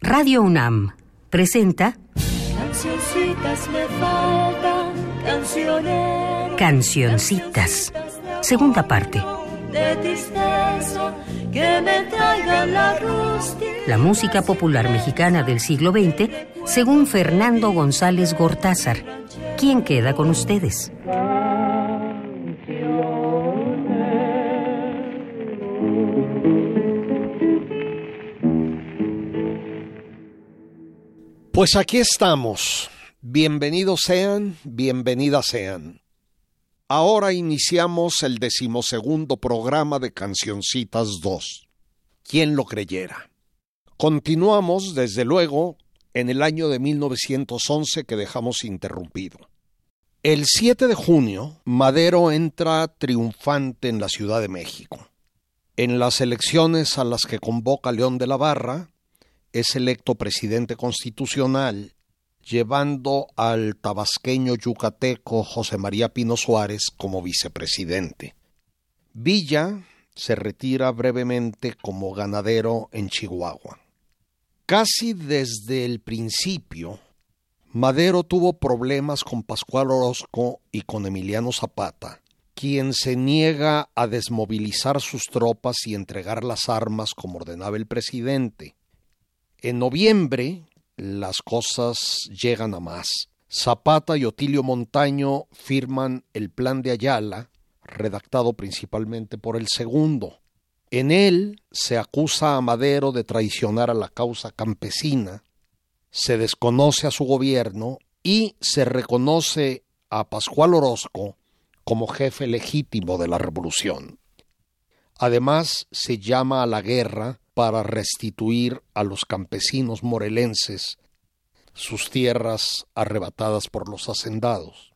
Radio UNAM presenta Cancioncitas me faltan. Cancioncitas. Segunda parte. De tristeza, que me traigan la rústica. La música popular mexicana del siglo XX, según Fernando González Gortázar. ¿Quién queda con ustedes? Pues aquí estamos. Bienvenidos sean, bienvenidas sean. Ahora iniciamos el decimosegundo programa de Cancioncitas 2. ¿Quién lo creyera? Continuamos, desde luego, en el año de 1911 que dejamos interrumpido. El 7 de junio, Madero entra triunfante en la Ciudad de México. En las elecciones a las que convoca León de la Barra, es electo presidente constitucional, llevando al tabasqueño yucateco José María Pino Suárez como vicepresidente. Villa se retira brevemente como ganadero en Chihuahua. Casi desde el principio, Madero tuvo problemas con Pascual Orozco y con Emiliano Zapata, quien se niega a desmovilizar sus tropas y entregar las armas como ordenaba el presidente. En noviembre las cosas llegan a más. Zapata y Otilio Montaño firman el Plan de Ayala, redactado principalmente por el segundo. En él se acusa a Madero de traicionar a la causa campesina, se desconoce a su gobierno y se reconoce a Pascual Orozco como jefe legítimo de la revolución. Además, se llama a la guerra para restituir a los campesinos morelenses sus tierras arrebatadas por los hacendados.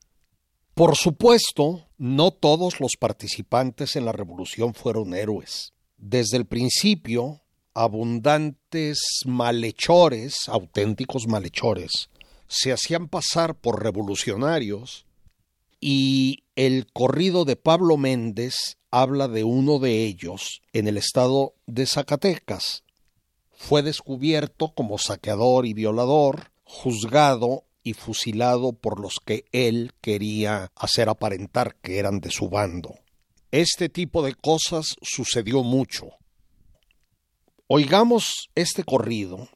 Por supuesto, no todos los participantes en la revolución fueron héroes. Desde el principio, abundantes malhechores, auténticos malhechores, se hacían pasar por revolucionarios y el corrido de Pablo Méndez habla de uno de ellos en el estado de Zacatecas. Fue descubierto como saqueador y violador, juzgado y fusilado por los que él quería hacer aparentar que eran de su bando. Este tipo de cosas sucedió mucho. Oigamos este corrido.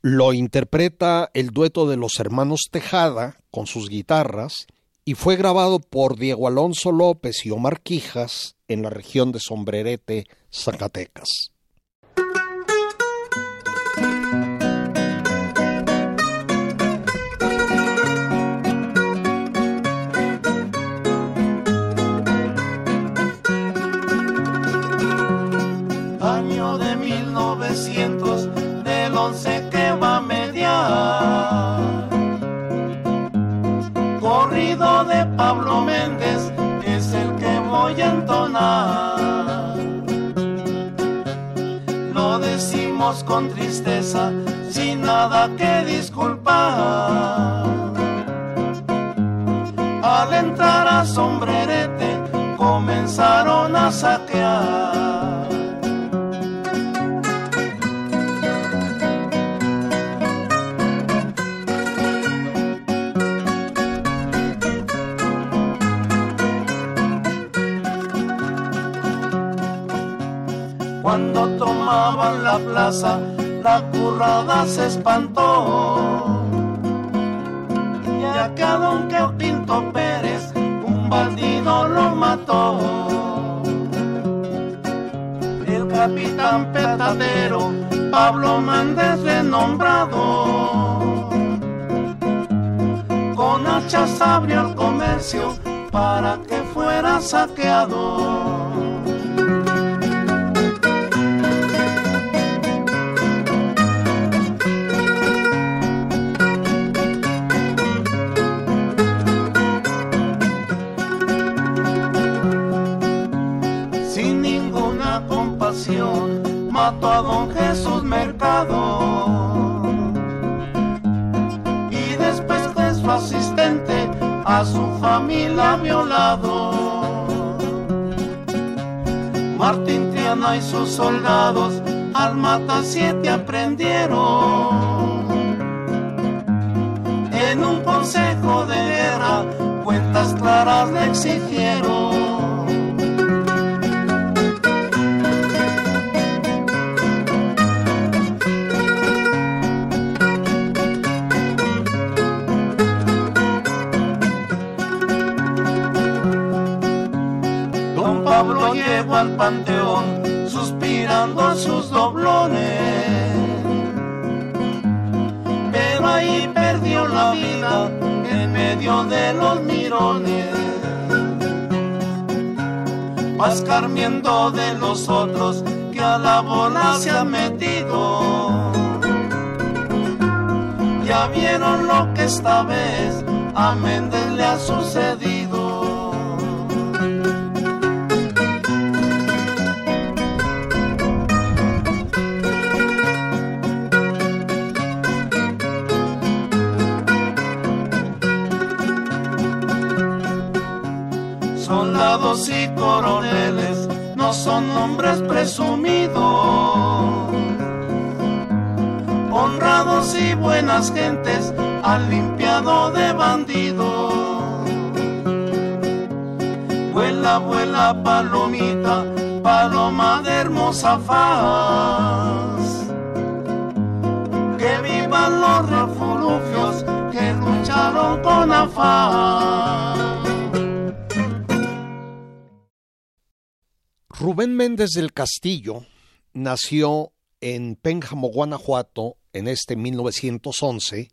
Lo interpreta el dueto de los hermanos Tejada con sus guitarras y fue grabado por Diego Alonso López y Omar Quijas en la región de Sombrerete, Zacatecas. Pablo Méndez es el que voy a entonar. Lo decimos con tristeza, sin nada que disculpar. Al entrar a sombrerete, comenzaron a saquear. La currada se espantó. Que a don que Pinto Pérez, un bandido lo mató. El capitán petatero, Pablo Méndez renombrado. Con hachas abrió el comercio para que fuera saqueado. Don Jesús Mercado y después que su asistente a su familia violado Martín Triana y sus soldados al mata siete aprendieron. En un consejo de guerra, cuentas claras le exigieron. Panteón suspirando sus doblones. Pero ahí perdió la vida en medio de los mirones. Vas carmiendo de los otros que a la bola se han metido. Ya vieron lo que esta vez a Méndez le ha sucedido. Hombres presumidos. Honrados y buenas gentes han limpiado de bandidos. Vuela, vuela, palomita, paloma de hermosa faz. Que vivan los refugios que lucharon con afán. Rubén Méndez del Castillo nació en Pénjamo, Guanajuato, en este 1911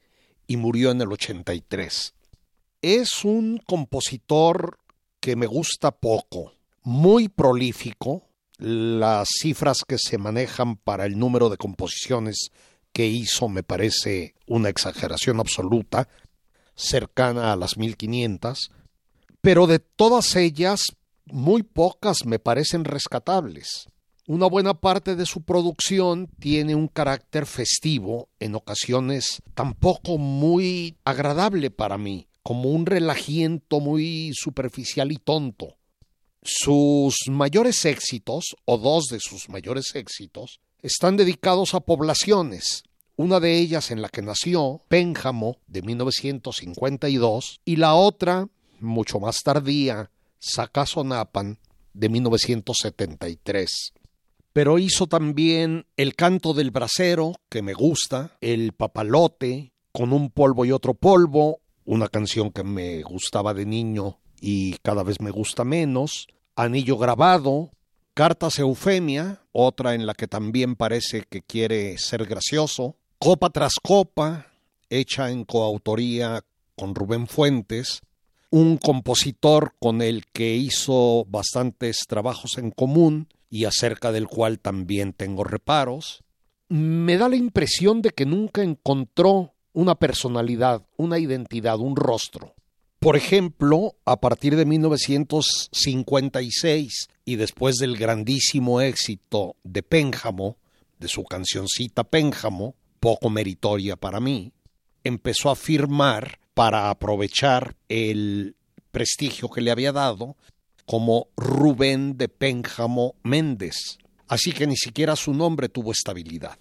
y murió en el 83. Es un compositor que me gusta poco, muy prolífico. Las cifras que se manejan para el número de composiciones que hizo me parece una exageración absoluta, cercana a las 1500, pero de todas ellas muy pocas me parecen rescatables. Una buena parte de su producción tiene un carácter festivo, en ocasiones tampoco muy agradable para mí, como un relajiento muy superficial y tonto. Sus mayores éxitos, o dos de sus mayores éxitos, están dedicados a poblaciones, una de ellas en la que nació, Pénjamo, de 1952, y la otra, mucho más tardía, Sacazonapan de 1973. Pero hizo también El canto del brasero, que me gusta, El papalote, Con un polvo y otro polvo, una canción que me gustaba de niño y cada vez me gusta menos, Anillo grabado, Cartas Eufemia, otra en la que también parece que quiere ser gracioso, Copa tras Copa, hecha en coautoría con Rubén Fuentes, un compositor con el que hizo bastantes trabajos en común y acerca del cual también tengo reparos, me da la impresión de que nunca encontró una personalidad, una identidad, un rostro. Por ejemplo, a partir de 1956 y después del grandísimo éxito de Pénjamo, de su cancioncita Pénjamo, poco meritoria para mí, empezó a firmar para aprovechar el prestigio que le había dado como Rubén de Pénjamo Méndez. Así que ni siquiera su nombre tuvo estabilidad.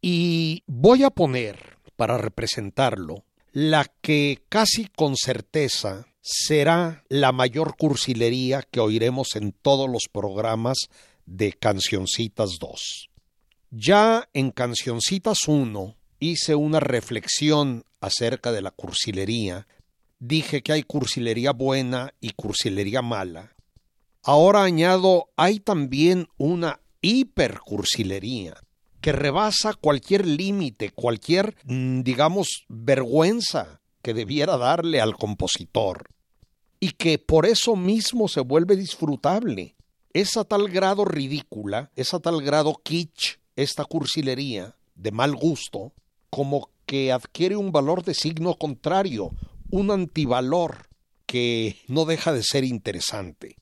Y voy a poner, para representarlo, la que casi con certeza será la mayor cursilería que oiremos en todos los programas de Cancioncitas 2. Ya en Cancioncitas 1 hice una reflexión acerca de la cursilería, dije que hay cursilería buena y cursilería mala. Ahora añado, hay también una hipercursilería que rebasa cualquier límite, cualquier, mm, digamos, vergüenza que debiera darle al compositor, y que por eso mismo se vuelve disfrutable. Es a tal grado ridícula, es a tal grado kitsch esta cursilería, de mal gusto, como que adquiere un valor de signo contrario, un antivalor que no deja de ser interesante.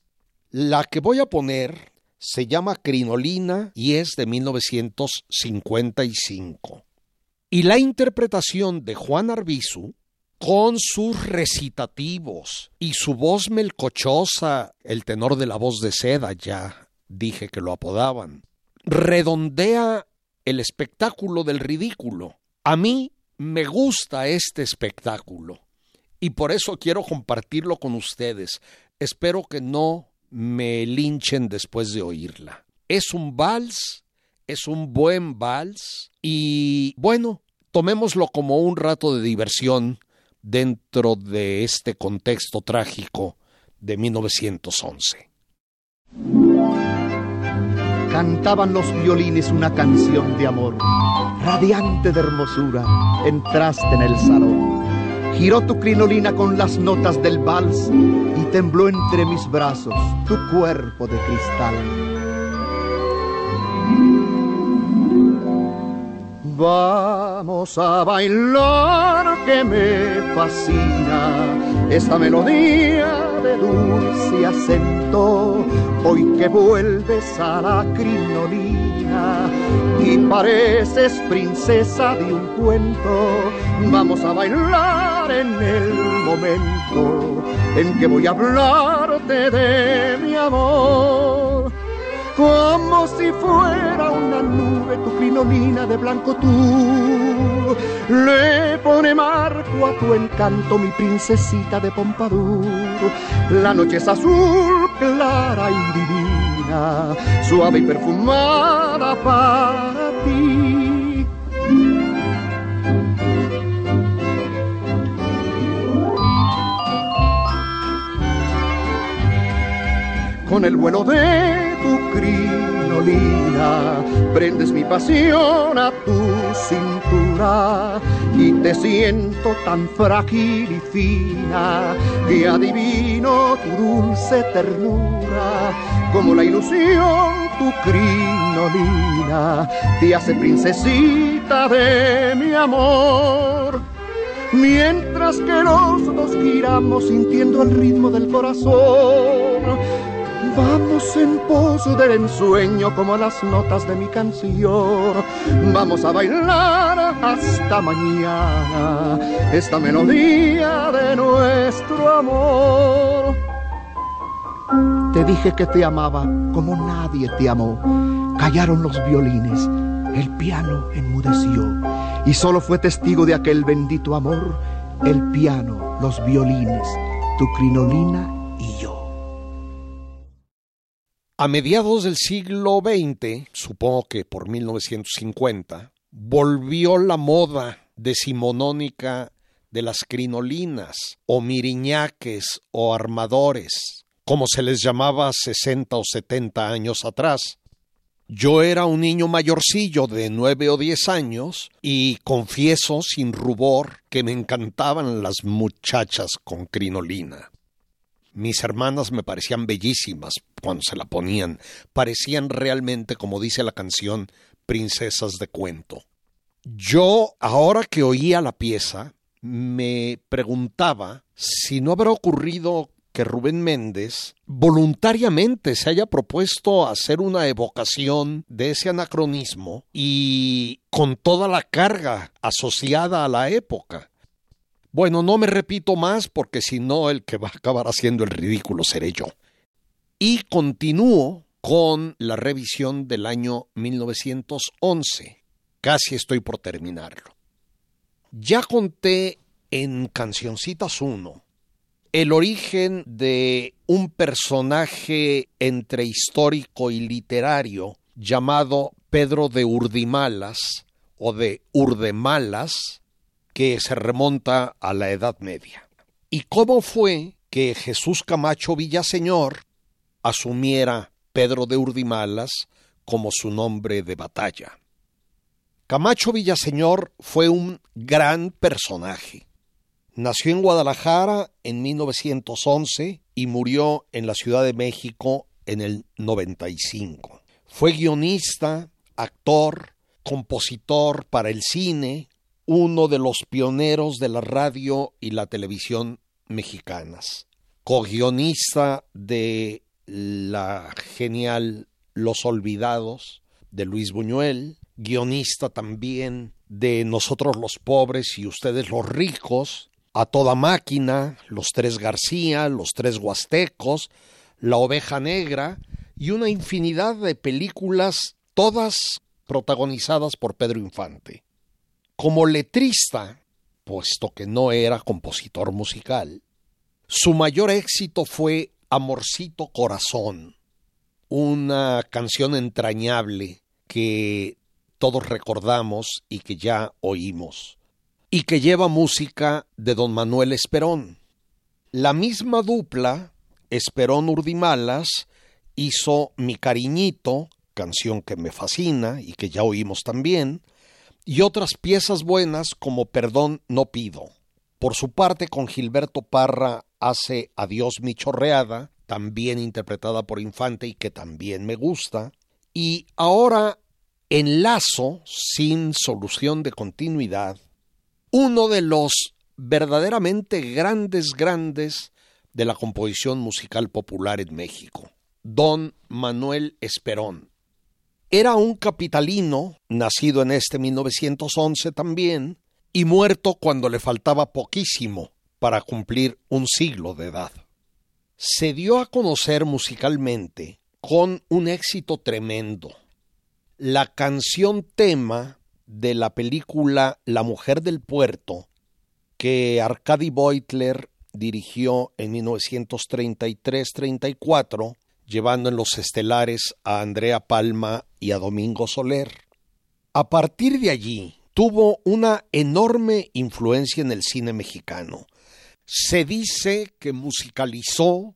La que voy a poner se llama Crinolina y es de 1955. Y la interpretación de Juan Arbizu, con sus recitativos y su voz melcochosa, el tenor de la voz de seda, ya dije que lo apodaban, redondea el espectáculo del ridículo. A mí me gusta este espectáculo y por eso quiero compartirlo con ustedes. Espero que no me linchen después de oírla. Es un vals, es un buen vals y bueno, tomémoslo como un rato de diversión dentro de este contexto trágico de 1911. Cantaban los violines una canción de amor, radiante de hermosura, entraste en el salón. Giró tu crinolina con las notas del vals y tembló entre mis brazos tu cuerpo de cristal. Vamos a bailar que me fascina esta melodía de dulce acento. Hoy que vuelves a la crinolina y pareces princesa de un cuento, vamos a bailar en el momento en que voy a hablarte de mi amor como si fuera una nube tu crinolina de blanco tú. Le pone marco a tu encanto mi princesita de Pompadour. La noche es azul, clara y divina, suave y perfumada para ti. Con el vuelo de tu crinolina, prendes mi pasión a tu cintura y te siento tan frágil y fina que adivino tu dulce ternura, como la ilusión tu crinolina te hace princesita de mi amor. Mientras que los dos giramos sintiendo el ritmo del corazón, Vamos en pos del ensueño como las notas de mi canción. Vamos a bailar hasta mañana esta melodía de nuestro amor. Te dije que te amaba como nadie te amó. Callaron los violines, el piano enmudeció y solo fue testigo de aquel bendito amor el piano, los violines, tu crinolina A mediados del siglo XX, supongo que por 1950, volvió la moda decimonónica de las crinolinas, o miriñaques, o armadores, como se les llamaba 60 o 70 años atrás. Yo era un niño mayorcillo de nueve o diez años y confieso sin rubor que me encantaban las muchachas con crinolina. Mis hermanas me parecían bellísimas cuando se la ponían. Parecían realmente, como dice la canción, princesas de cuento. Yo, ahora que oía la pieza, me preguntaba si no habrá ocurrido que Rubén Méndez voluntariamente se haya propuesto hacer una evocación de ese anacronismo y con toda la carga asociada a la época. Bueno, no me repito más porque si no el que va a acabar haciendo el ridículo seré yo. Y continúo con la revisión del año 1911. Casi estoy por terminarlo. Ya conté en Cancioncitas 1 el origen de un personaje entre histórico y literario llamado Pedro de Urdimalas o de Urdemalas, que se remonta a la Edad Media. ¿Y cómo fue que Jesús Camacho Villaseñor asumiera Pedro de Urdimalas como su nombre de batalla? Camacho Villaseñor fue un gran personaje. Nació en Guadalajara en 1911 y murió en la Ciudad de México en el 95. Fue guionista, actor, compositor para el cine, uno de los pioneros de la radio y la televisión mexicanas, co-guionista de la genial Los Olvidados de Luis Buñuel, guionista también de Nosotros los Pobres y Ustedes los Ricos, A Toda Máquina, Los Tres García, Los Tres Huastecos, La Oveja Negra y una infinidad de películas todas protagonizadas por Pedro Infante. Como letrista, puesto que no era compositor musical, su mayor éxito fue Amorcito Corazón, una canción entrañable que todos recordamos y que ya oímos, y que lleva música de don Manuel Esperón. La misma dupla, Esperón Urdimalas, hizo Mi Cariñito, canción que me fascina y que ya oímos también, y otras piezas buenas como Perdón no pido. Por su parte, con Gilberto Parra hace Adiós mi chorreada, también interpretada por Infante y que también me gusta. Y ahora enlazo, sin solución de continuidad, uno de los verdaderamente grandes, grandes de la composición musical popular en México, don Manuel Esperón. Era un capitalino, nacido en este 1911 también, y muerto cuando le faltaba poquísimo para cumplir un siglo de edad. Se dio a conocer musicalmente con un éxito tremendo. La canción tema de la película La mujer del puerto, que Arkady Beutler dirigió en 1933-34, llevando en los estelares a Andrea Palma y a Domingo Soler. A partir de allí, tuvo una enorme influencia en el cine mexicano. Se dice que musicalizó,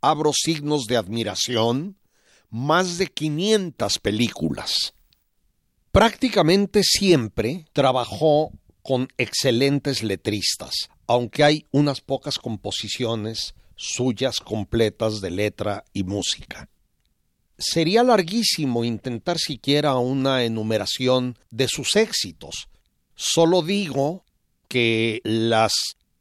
abro signos de admiración, más de 500 películas. Prácticamente siempre trabajó con excelentes letristas, aunque hay unas pocas composiciones suyas completas de letra y música. Sería larguísimo intentar siquiera una enumeración de sus éxitos. Solo digo que las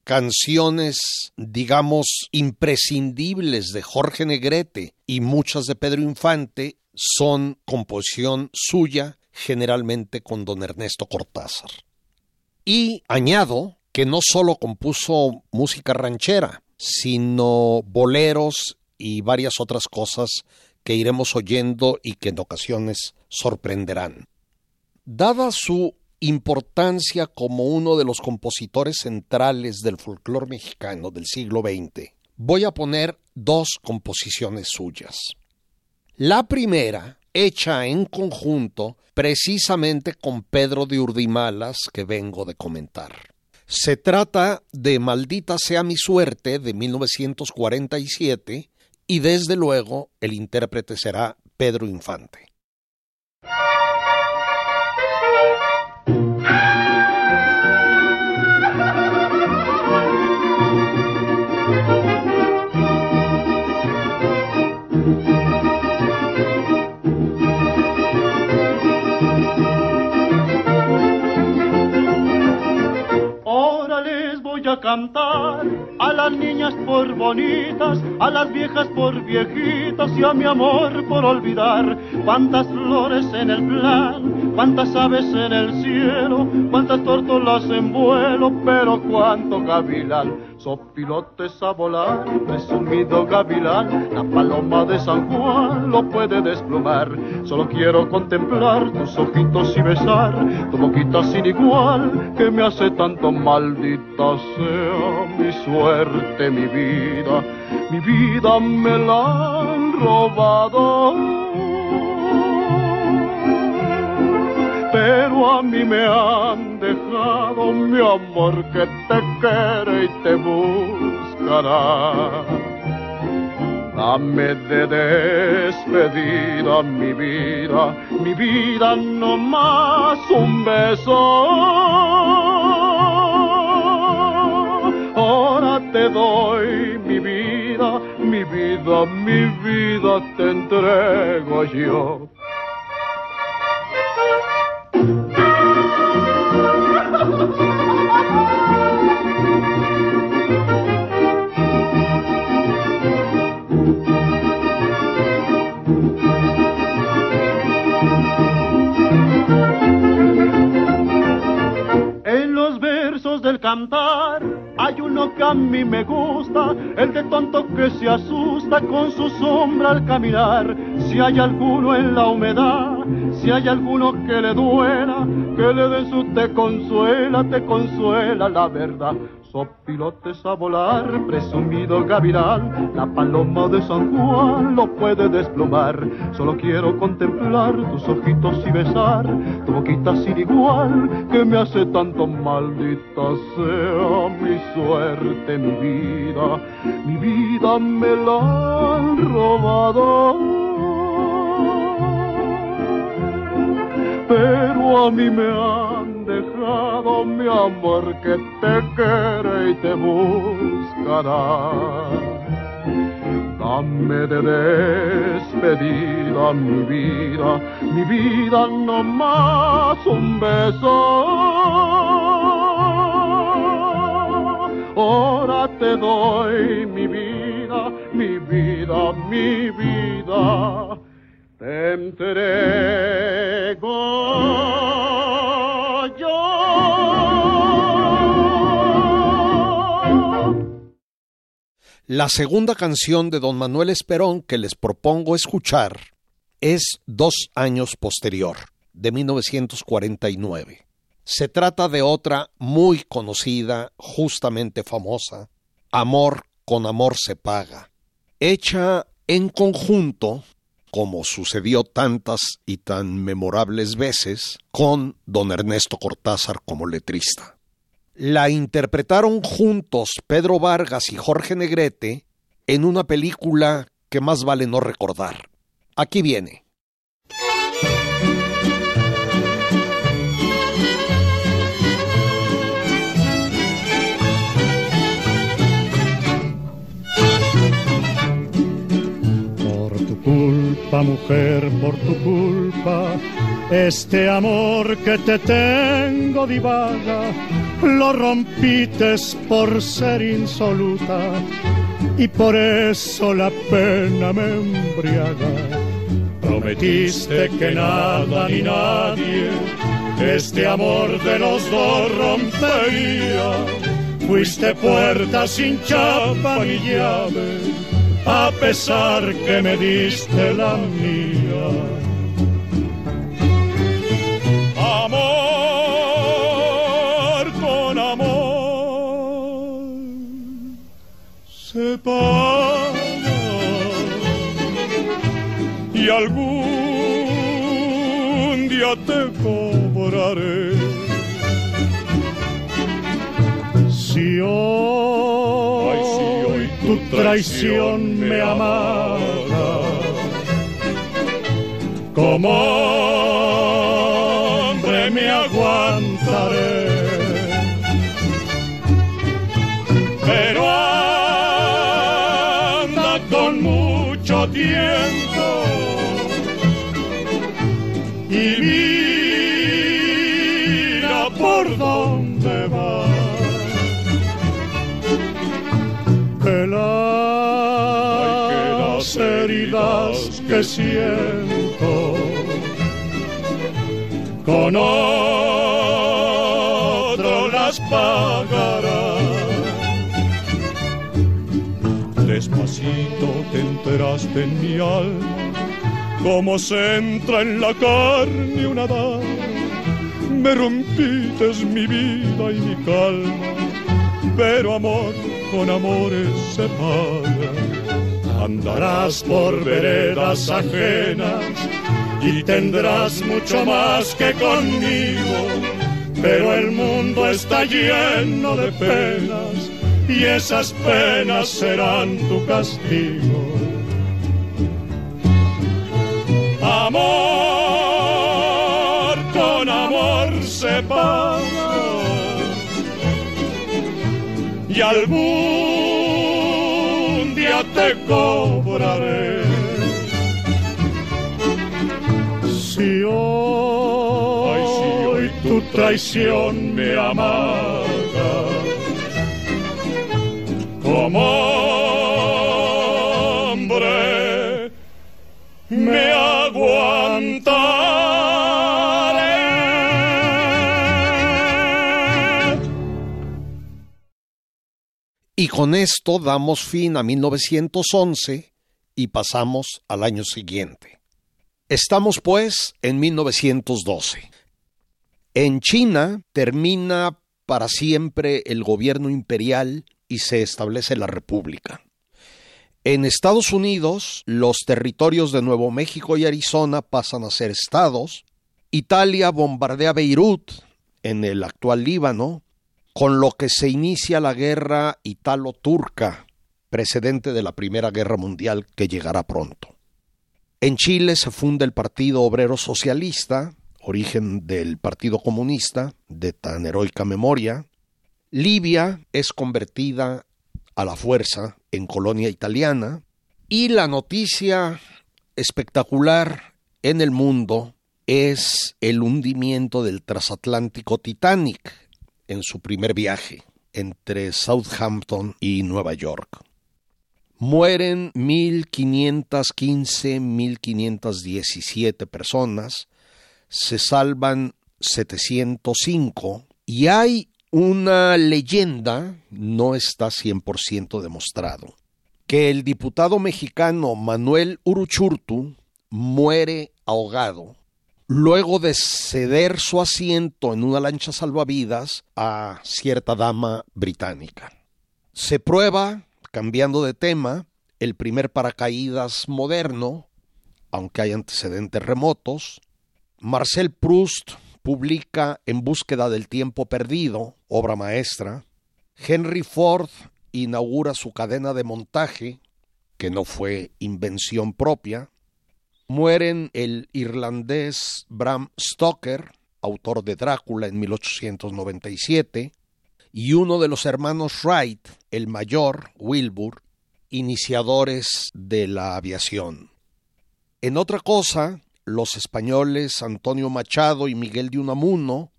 canciones, digamos, imprescindibles de Jorge Negrete y muchas de Pedro Infante son composición suya, generalmente con don Ernesto Cortázar. Y añado que no solo compuso música ranchera, sino boleros y varias otras cosas que iremos oyendo y que en ocasiones sorprenderán. Dada su importancia como uno de los compositores centrales del folclore mexicano del siglo XX, voy a poner dos composiciones suyas. La primera, hecha en conjunto precisamente con Pedro de Urdimalas, que vengo de comentar. Se trata de Maldita sea mi suerte de 1947 y desde luego el intérprete será Pedro Infante. A las niñas por bonitas, a las viejas por viejitas y a mi amor por olvidar. Cuántas flores en el plan, cuántas aves en el cielo, cuántas tortolas en vuelo, pero cuánto gavilán pilotes a volar, presumido gavilán, la paloma de San Juan lo puede desplumar. Solo quiero contemplar tus ojitos y besar tu boquita sin igual, que me hace tanto maldita sea mi suerte, mi vida, mi vida me la han robado pero a mí me han dejado mi amor que te quiere y te buscará. Dame de despedida mi vida, mi vida no más un beso. Ahora te doy mi vida, mi vida, mi vida te entrego yo hay uno que a mí me gusta, el de tonto que se asusta con su sombra al caminar. Si hay alguno en la humedad Si hay alguno que le duela, que le dé su te consuela, te consuela la verdad pilotes a volar, presumido gavilán, la paloma de San Juan lo puede desplomar. Solo quiero contemplar tus ojitos y besar tu boquita sin igual que me hace tanto maldita sea mi suerte, mi vida, mi vida me la han robado. Pero a mí me han dejado mi amor que te quiere y te buscará. Dame de despedida mi vida, mi vida no más un beso. Ahora te doy mi vida, mi vida, mi vida. Te. La segunda canción de don Manuel Esperón que les propongo escuchar es dos años posterior, de 1949. Se trata de otra muy conocida, justamente famosa, Amor con amor se paga, hecha en conjunto, como sucedió tantas y tan memorables veces, con don Ernesto Cortázar como letrista. La interpretaron juntos Pedro Vargas y Jorge Negrete en una película que más vale no recordar. Aquí viene. Por tu mujer, por tu culpa, este amor que te tengo divaga lo rompites por ser insoluta y por eso la pena me embriaga. Prometiste que nada ni nadie este amor de los dos rompería. Fuiste puerta sin chapa ni llave, a pesar que me diste la mía. y algún día te cobraré. Traición me amarga, como siento con otro las pagará. Despacito te enteraste en mi alma como se entra en la carne una daga. Me rompites mi vida y mi calma, pero amor con amores se paga. Andarás por veredas ajenas y tendrás mucho más que conmigo, pero el mundo está lleno de penas y esas penas serán tu castigo. Amor con amor se paga y algún te cobraré. Si hoy, tu traición me amaga, como hombre me Y con esto damos fin a 1911 y pasamos al año siguiente. Estamos pues en 1912. En China termina para siempre el gobierno imperial y se establece la república. En Estados Unidos, los territorios de Nuevo México y Arizona pasan a ser estados. Italia bombardea Beirut, en el actual Líbano, con lo que se inicia la guerra italo-turca, precedente de la Primera Guerra Mundial que llegará pronto. En Chile se funda el Partido Obrero Socialista, origen del Partido Comunista, de tan heroica memoria. Libia es convertida a la fuerza en colonia italiana y la noticia espectacular en el mundo es el hundimiento del transatlántico Titanic en su primer viaje entre Southampton y Nueva York. Mueren 1515, 1517 personas, se salvan 705 y hay una leyenda, no está 100% demostrado, que el diputado mexicano Manuel Uruchurtu muere ahogado luego de ceder su asiento en una lancha salvavidas a cierta dama británica. Se prueba, cambiando de tema, el primer paracaídas moderno, aunque hay antecedentes remotos. Marcel Proust publica En búsqueda del tiempo perdido, obra maestra. Henry Ford inaugura su cadena de montaje, que no fue invención propia. Mueren el irlandés Bram Stoker, autor de Drácula en 1897, y uno de los hermanos Wright, el mayor, Wilbur, iniciadores de la aviación. En otra cosa, los españoles Antonio Machado y Miguel de Unamuno,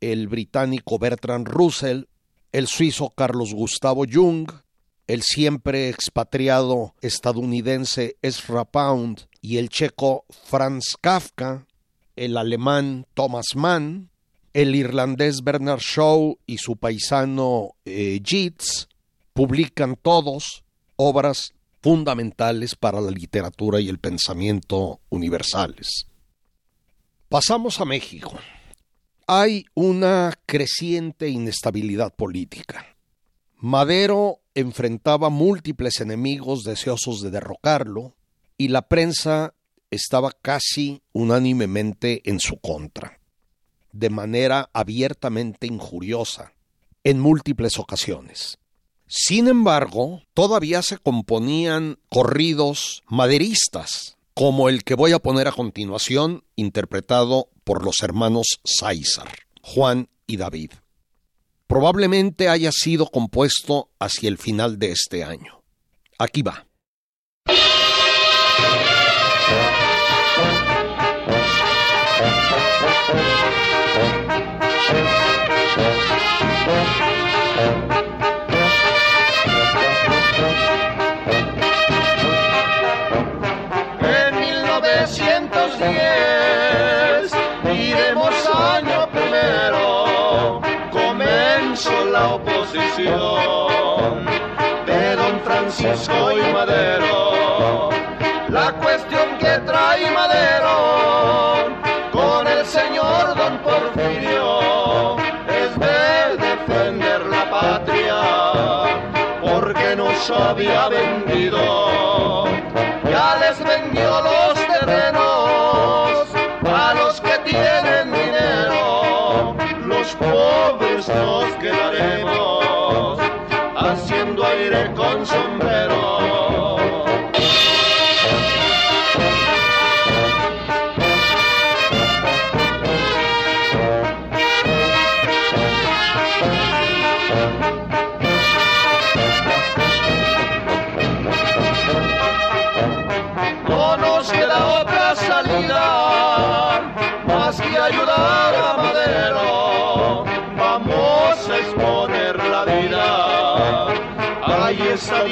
el británico Bertrand Russell, el suizo Carlos Gustavo Jung, el siempre expatriado estadounidense Ezra Pound y el checo Franz Kafka, el alemán Thomas Mann, el irlandés Bernard Shaw y su paisano eh, publican todos obras fundamentales para la literatura y el pensamiento universales. Pasamos a México. Hay una creciente inestabilidad política. Madero enfrentaba múltiples enemigos deseosos de derrocarlo y la prensa estaba casi unánimemente en su contra, de manera abiertamente injuriosa, en múltiples ocasiones. Sin embargo, todavía se componían corridos maderistas, como el que voy a poner a continuación, interpretado por los hermanos Sáizar, Juan y David. Probablemente haya sido compuesto hacia el final de este año. Aquí va. De don Francisco y Madero. La cuestión nos había vendido. Ya les vendió los terrenos a los que tienen dinero, los pobres nos quedaremos haciendo aire con sombrero.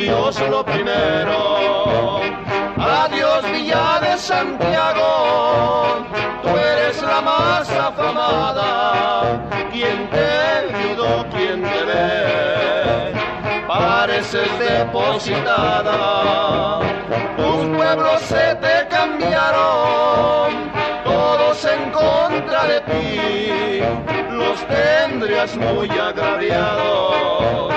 Adiós lo primero. Adiós Villa de Santiago, tú eres la más afamada. Quien te ayudó, quien te ve, pareces depositada. Tus pueblos se te cambiaron, todos en contra de ti, los tendrías muy agraviados,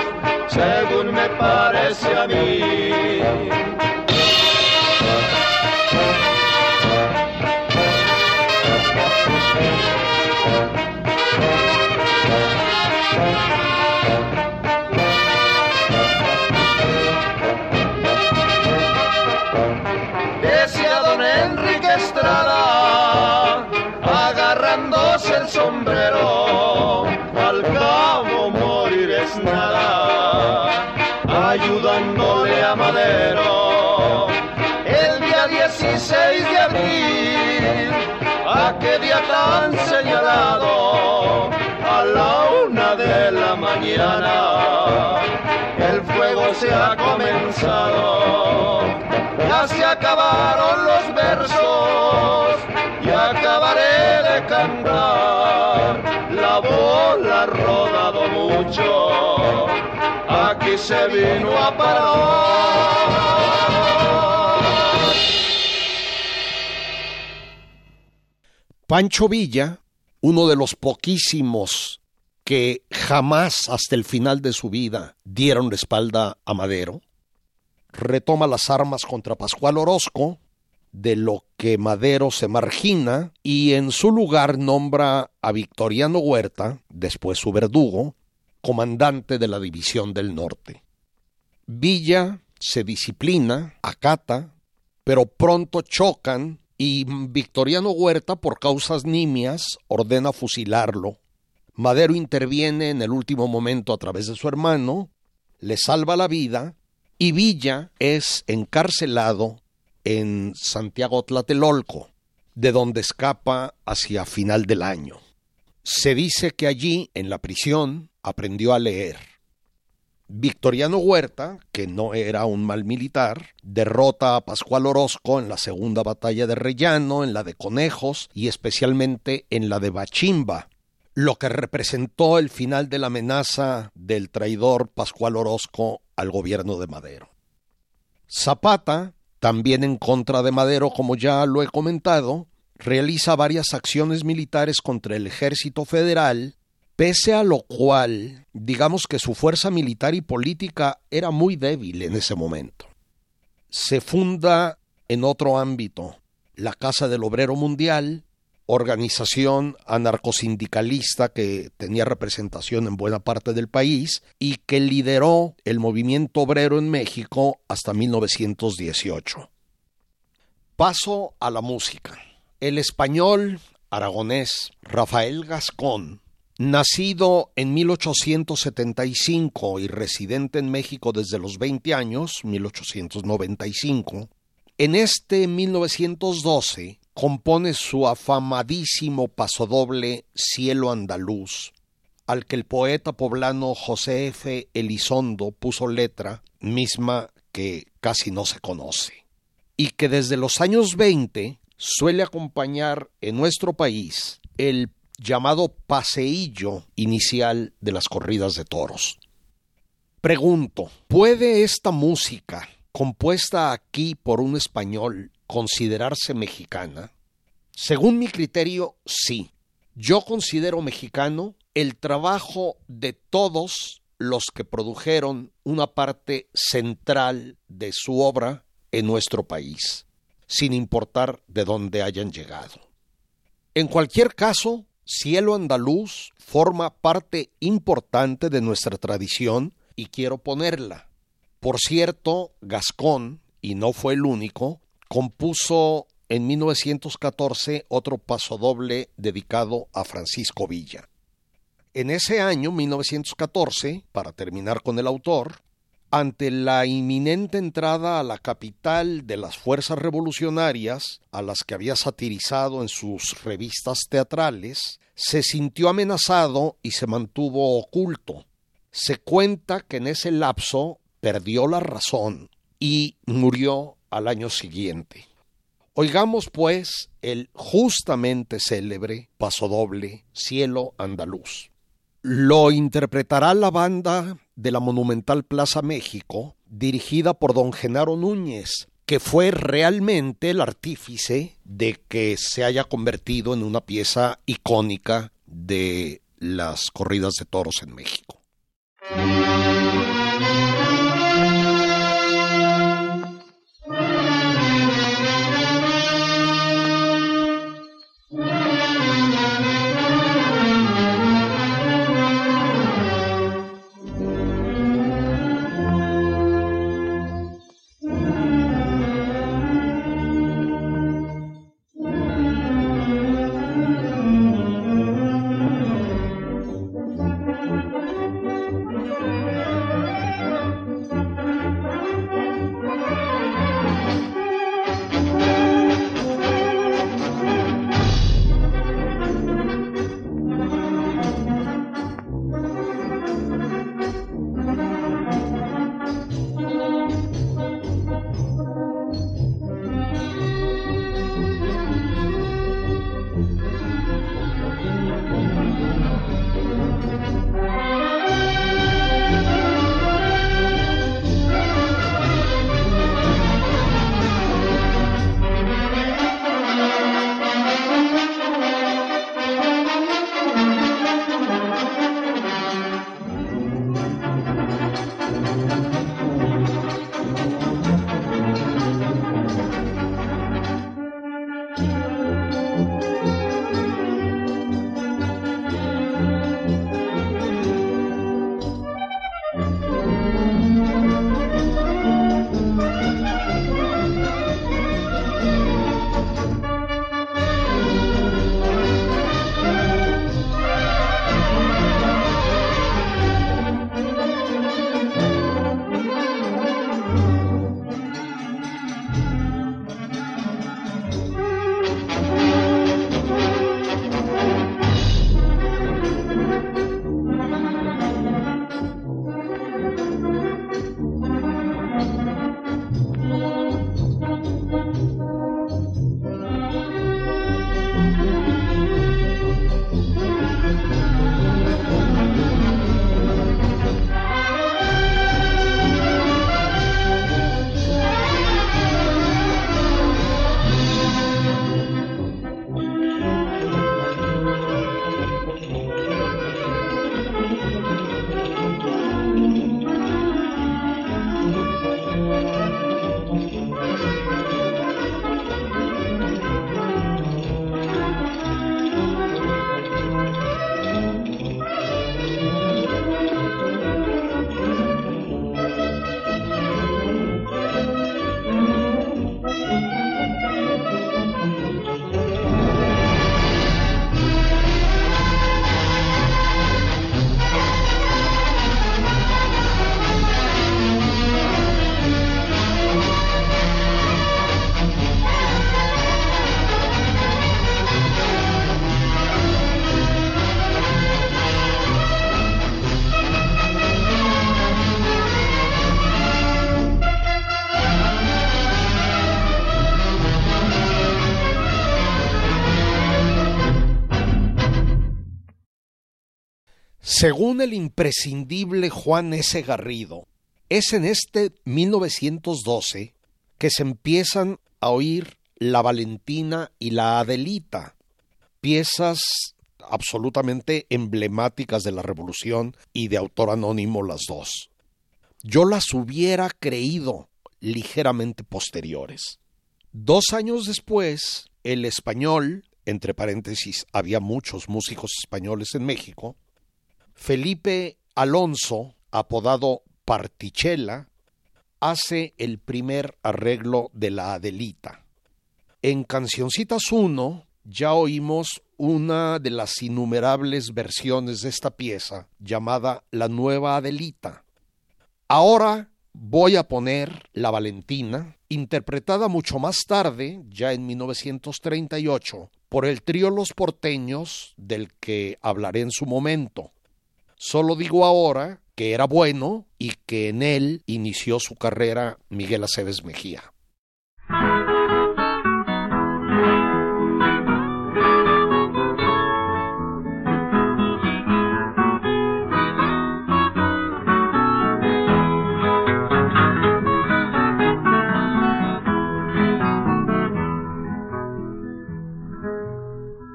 según me parece a mí. A qué día tan señalado, a la una de la mañana, el fuego se ha comenzado, ya se acabaron los versos y acabaré de cantar. La bola ha rodado mucho, aquí se vino a parar. Pancho Villa, uno de los poquísimos que jamás hasta el final de su vida dieron la espalda a Madero, retoma las armas contra Pascual Orozco, de lo que Madero se margina y en su lugar nombra a Victoriano Huerta, después su verdugo, comandante de la División del Norte. Villa se disciplina, acata, pero pronto chocan y Victoriano Huerta, por causas nimias, ordena fusilarlo. Madero interviene en el último momento a través de su hermano, le salva la vida y Villa es encarcelado en Santiago Tlatelolco, de donde escapa hacia final del año. Se dice que allí, en la prisión, aprendió a leer. Victoriano Huerta, que no era un mal militar, derrota a Pascual Orozco en la segunda batalla de Rellano, en la de Conejos y especialmente en la de Bachimba, lo que representó el final de la amenaza del traidor Pascual Orozco al gobierno de Madero. Zapata, también en contra de Madero, como ya lo he comentado, realiza varias acciones militares contra el ejército federal, pese a lo cual, digamos que su fuerza militar y política era muy débil en ese momento. Se funda en otro ámbito la Casa del Obrero Mundial, organización anarcosindicalista que tenía representación en buena parte del país y que lideró el movimiento obrero en México hasta 1918. Paso a la música. El español aragonés Rafael Gascón, nacido en 1875 y residente en México desde los 20 años, 1895, en este 1912 compone su afamadísimo pasodoble Cielo Andaluz, al que el poeta poblano José F. Elizondo puso letra, misma que casi no se conoce, y que desde los años 20 suele acompañar en nuestro país el llamado paseillo inicial de las corridas de toros. Pregunto, ¿puede esta música, compuesta aquí por un español, considerarse mexicana? Según mi criterio, sí. Yo considero mexicano el trabajo de todos los que produjeron una parte central de su obra en nuestro país, sin importar de dónde hayan llegado. En cualquier caso, Cielo Andaluz forma parte importante de nuestra tradición y quiero ponerla. Por cierto, Gascón, y no fue el único, compuso en 1914 otro pasodoble dedicado a Francisco Villa. En ese año, 1914, para terminar con el autor, ante la inminente entrada a la capital de las fuerzas revolucionarias, a las que había satirizado en sus revistas teatrales, se sintió amenazado y se mantuvo oculto. Se cuenta que en ese lapso perdió la razón y murió al año siguiente. Oigamos pues el justamente célebre pasodoble Cielo Andaluz. Lo interpretará la banda de la Monumental Plaza México, dirigida por don Genaro Núñez, que fue realmente el artífice de que se haya convertido en una pieza icónica de las corridas de toros en México. Según el imprescindible Juan S. Garrido, es en este 1912 que se empiezan a oír La Valentina y La Adelita, piezas absolutamente emblemáticas de la Revolución y de autor anónimo las dos. Yo las hubiera creído ligeramente posteriores. Dos años después, el español, entre paréntesis, había muchos músicos españoles en México, Felipe Alonso, apodado Partichela, hace el primer arreglo de la Adelita. En Cancioncitas 1 ya oímos una de las innumerables versiones de esta pieza llamada La Nueva Adelita. Ahora voy a poner La Valentina, interpretada mucho más tarde, ya en 1938, por el trío Los Porteños, del que hablaré en su momento. Solo digo ahora que era bueno y que en él inició su carrera Miguel Aceves Mejía.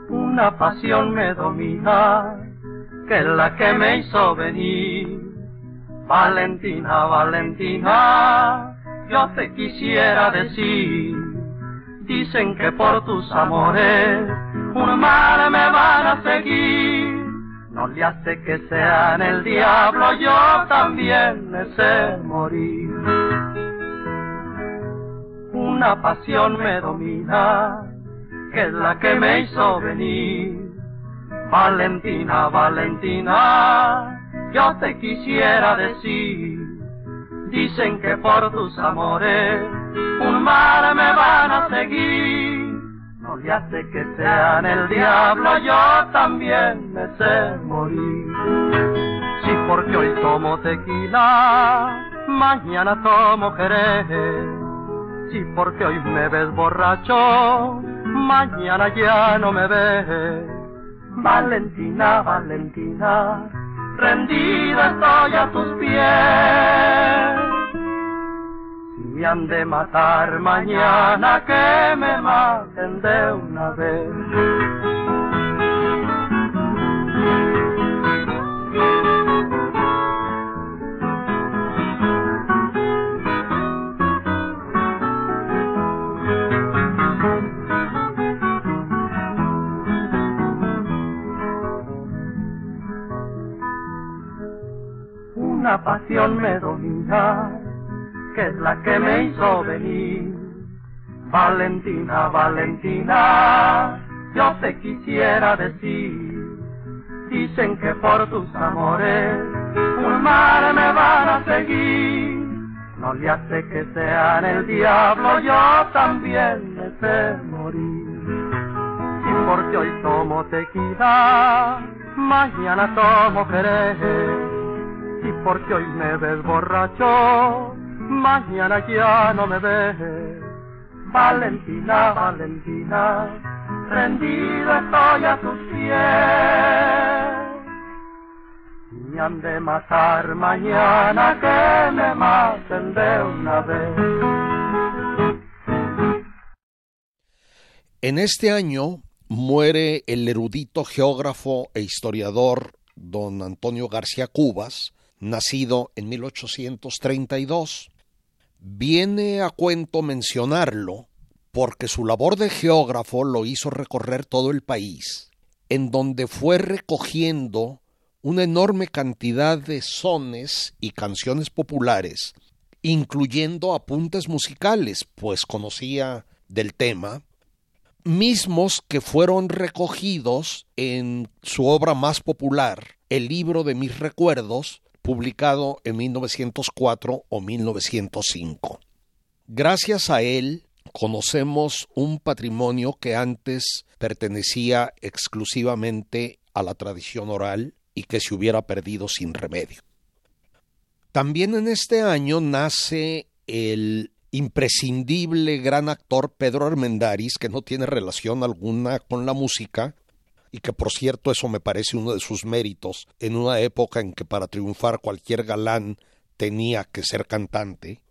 Una pasión me domina que es la que me hizo venir. Valentina, Valentina, yo te quisiera decir. Dicen que por tus amores un mal me van a seguir. No le hace que sean el diablo, yo también me morir. Una pasión me domina, que es la que me hizo venir. Valentina, Valentina, yo te quisiera decir. Dicen que por tus amores un mal me van a seguir. No le hace que sean el diablo, yo también me sé morir. Sí, porque hoy tomo tequila, mañana tomo jerez. Sí, porque hoy me ves borracho, mañana ya no me ves. Valentina, Valentina, rendida estoy a tus pies. Si me han de matar mañana, que me maten de una vez. Una pasión me domina, que es la que me hizo venir. Valentina, Valentina, yo te quisiera decir. Dicen que por tus amores un mal me van a seguir. No le hace que sean el diablo, yo también me sé morir. Y porque hoy tomo tequila, mañana tomo jerez. Y porque hoy me ves borracho, mañana ya no me ves. Valentina, Valentina, rendido estoy a tus pies. Me han de matar mañana, que me maten de una vez. En este año muere el erudito geógrafo e historiador don Antonio García Cubas, nacido en 1832. Viene a cuento mencionarlo porque su labor de geógrafo lo hizo recorrer todo el país, en donde fue recogiendo una enorme cantidad de sones y canciones populares, incluyendo apuntes musicales, pues conocía del tema, mismos que fueron recogidos en su obra más popular, el libro de mis recuerdos, publicado en 1904 o 1905. Gracias a él conocemos un patrimonio que antes pertenecía exclusivamente a la tradición oral y que se hubiera perdido sin remedio. También en este año nace el imprescindible gran actor Pedro Armendáriz, que no tiene relación alguna con la música, y que por cierto eso me parece uno de sus méritos en una época en que para triunfar cualquier galán tenía que ser cantante,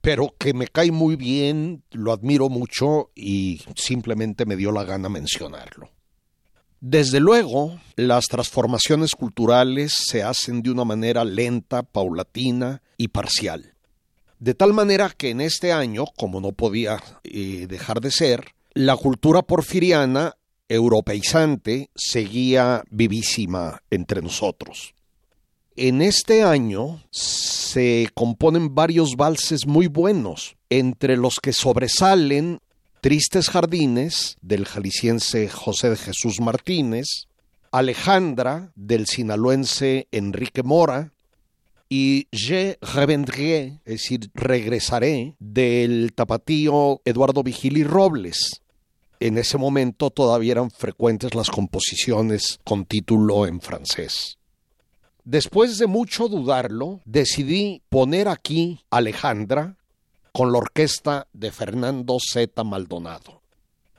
pero que me cae muy bien, lo admiro mucho y simplemente me dio la gana mencionarlo. Desde luego, las transformaciones culturales se hacen de una manera lenta, paulatina y parcial. De tal manera que en este año, como no podía eh, dejar de ser, la cultura porfiriana europeizante seguía vivísima entre nosotros. En este año se componen varios valses muy buenos, entre los que sobresalen Tristes Jardines del jalisciense José de Jesús Martínez, Alejandra del sinaloense Enrique Mora y Je reviendrai, es decir, regresaré del tapatío Eduardo Vigili Robles. En ese momento todavía eran frecuentes las composiciones con título en francés. Después de mucho dudarlo, decidí poner aquí Alejandra con la orquesta de Fernando Z. Maldonado.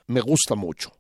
Me gusta mucho.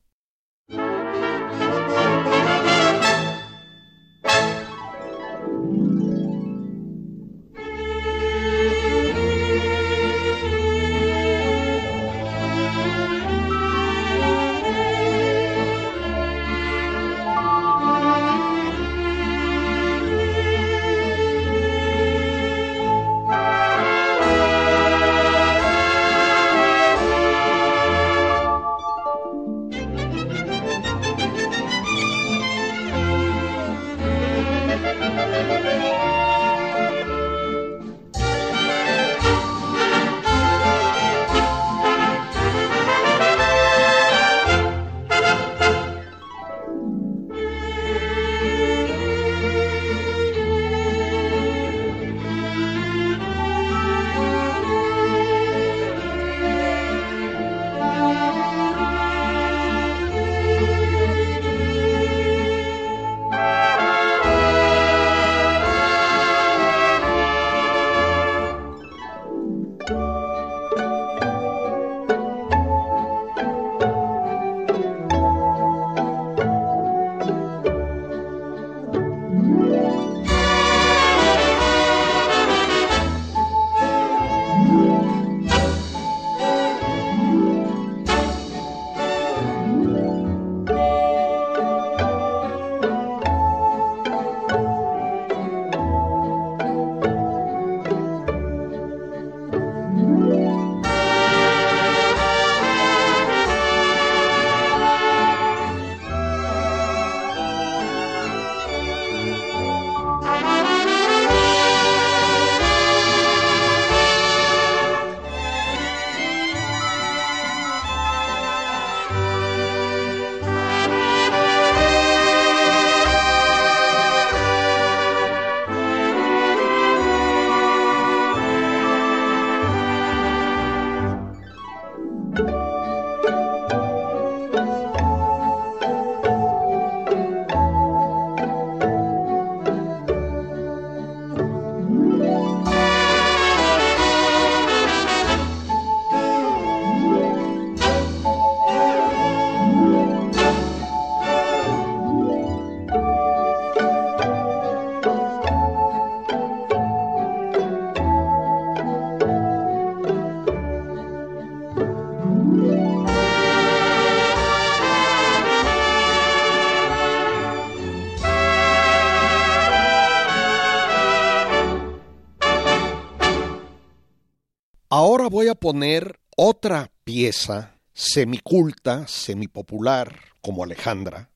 Voy a poner otra pieza semiculta, semipopular, como Alejandra,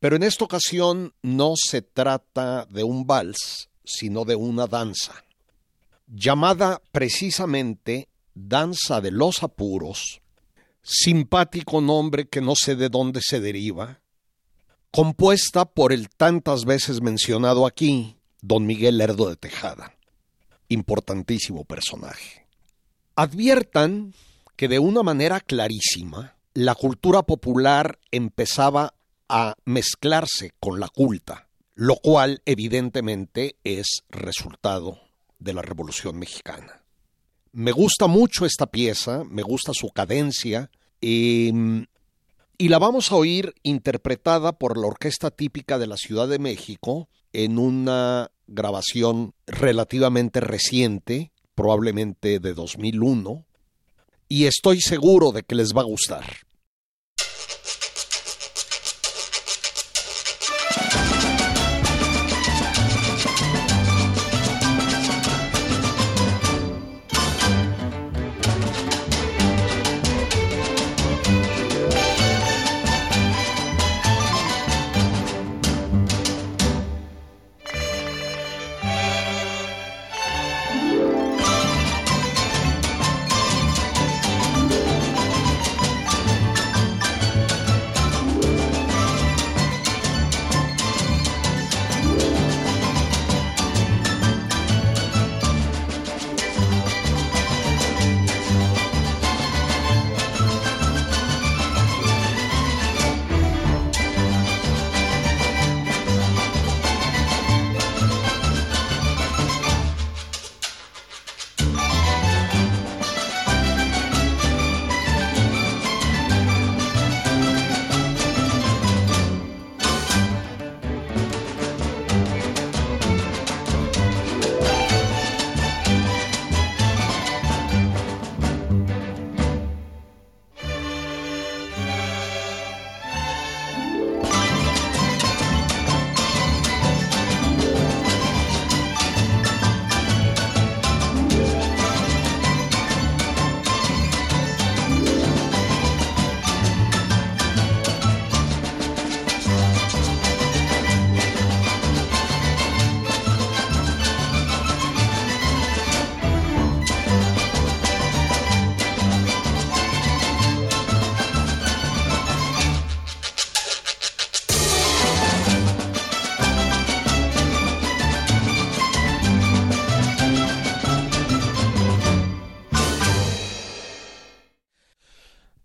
pero en esta ocasión no se trata de un vals, sino de una danza, llamada precisamente Danza de los Apuros, simpático nombre que no sé de dónde se deriva, compuesta por el tantas veces mencionado aquí, don Miguel Lerdo de Tejada, importantísimo personaje. Adviertan que de una manera clarísima, la cultura popular empezaba a mezclarse con la culta, lo cual evidentemente es resultado de la Revolución Mexicana. Me gusta mucho esta pieza, me gusta su cadencia, y la vamos a oír interpretada por la orquesta típica de la Ciudad de México en una grabación relativamente reciente, probablemente de 2001, y estoy seguro de que les va a gustar.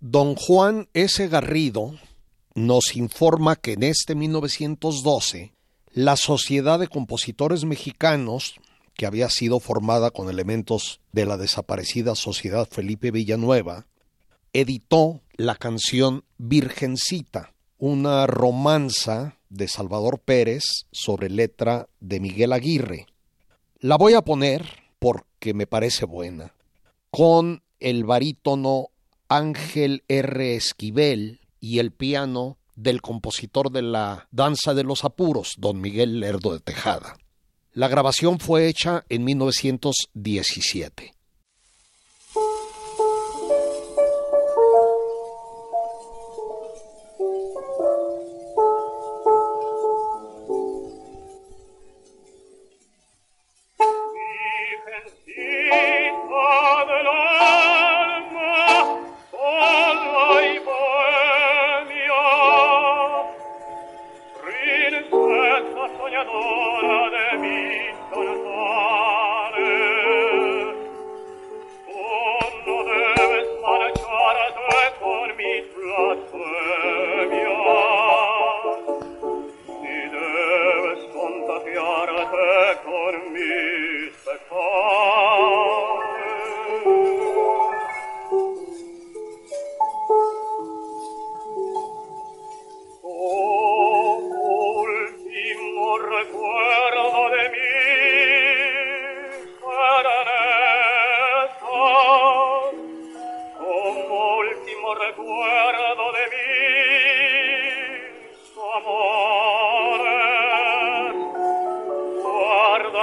Don Juan S. Garrido nos informa que en este 1912 la Sociedad de Compositores Mexicanos, que había sido formada con elementos de la desaparecida Sociedad Felipe Villanueva, editó la canción Virgencita, una romanza de Salvador Pérez sobre letra de Miguel Aguirre. La voy a poner porque me parece buena, con el barítono Ángel R. Esquivel y el piano del compositor de la Danza de los Apuros, don Miguel Lerdo de Tejada. La grabación fue hecha en 1917.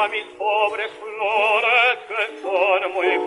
Mis pobres flores que son muy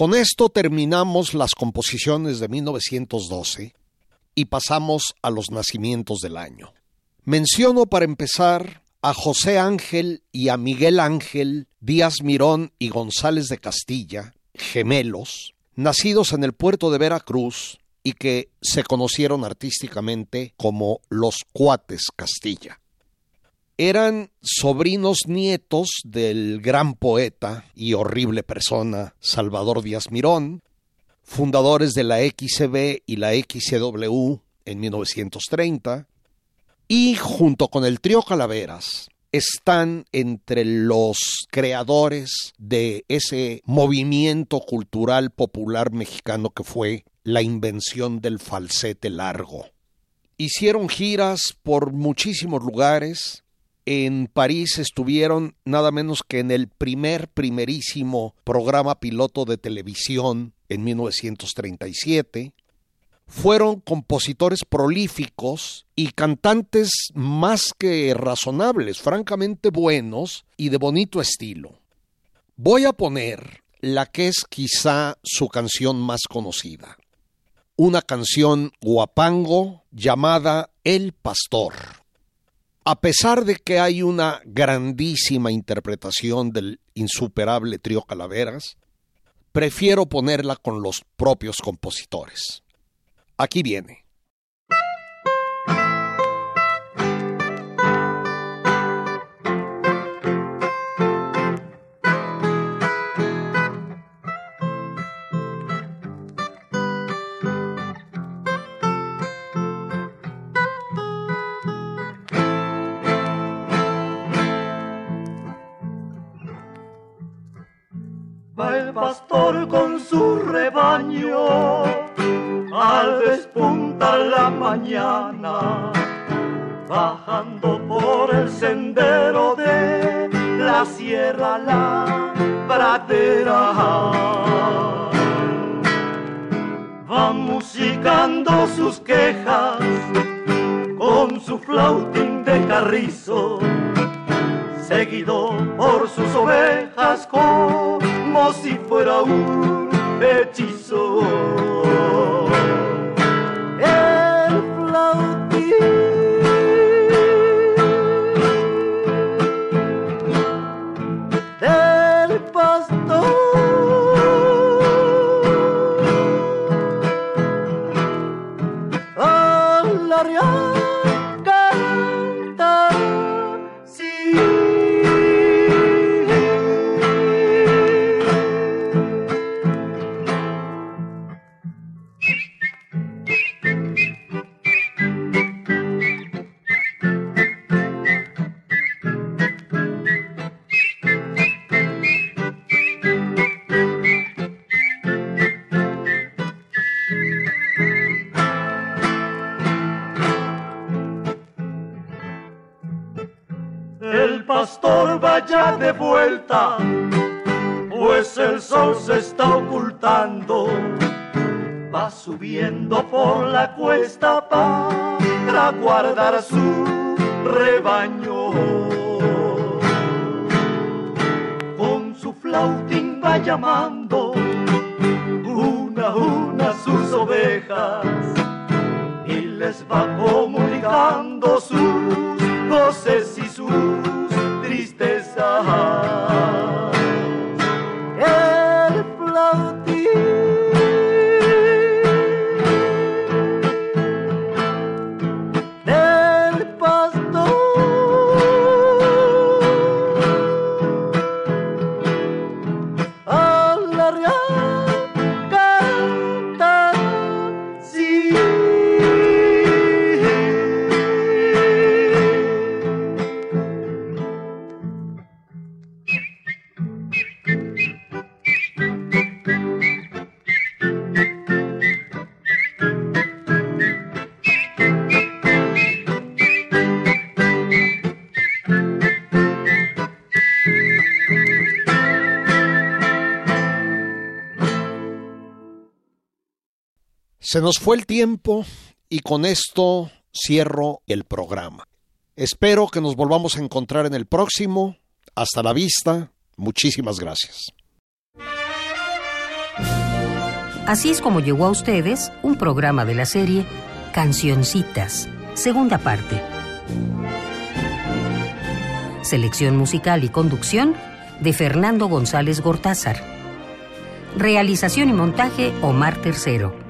Con esto terminamos las composiciones de 1912 y pasamos a los nacimientos del año. Menciono para empezar a José Ángel y a Miguel Ángel Díaz Mirón y González de Castilla, gemelos, nacidos en el puerto de Veracruz y que se conocieron artísticamente como los Cuates Castilla eran sobrinos nietos del gran poeta y horrible persona Salvador Díaz Mirón, fundadores de la XCB y la XCW en 1930, y junto con el trío Calaveras están entre los creadores de ese movimiento cultural popular mexicano que fue la invención del falsete largo. Hicieron giras por muchísimos lugares, en París estuvieron nada menos que en el primer, primerísimo programa piloto de televisión en 1937. Fueron compositores prolíficos y cantantes más que razonables, francamente buenos y de bonito estilo. Voy a poner la que es quizá su canción más conocida, una canción guapango llamada El Pastor a pesar de que hay una grandísima interpretación del insuperable trío Calaveras, prefiero ponerla con los propios compositores. Aquí viene. Pastor con su rebaño al despuntar la mañana, bajando por el sendero de la sierra la pradera. Va musicando sus quejas con su flautín de carrizo, seguido por sus ovejas con como si fuera un hechizo. El flautín pues el sol se está ocultando. Va subiendo por la cuesta para guardar su rebaño. Con su flautín va llamando Se nos fue el tiempo y con esto cierro el programa. Espero que nos volvamos a encontrar en el próximo. Hasta la vista. Muchísimas gracias. Así es como llegó a ustedes un programa de la serie Cancioncitas, segunda parte. Selección musical y conducción de Fernando González Gortázar. Realización y montaje Omar Tercero.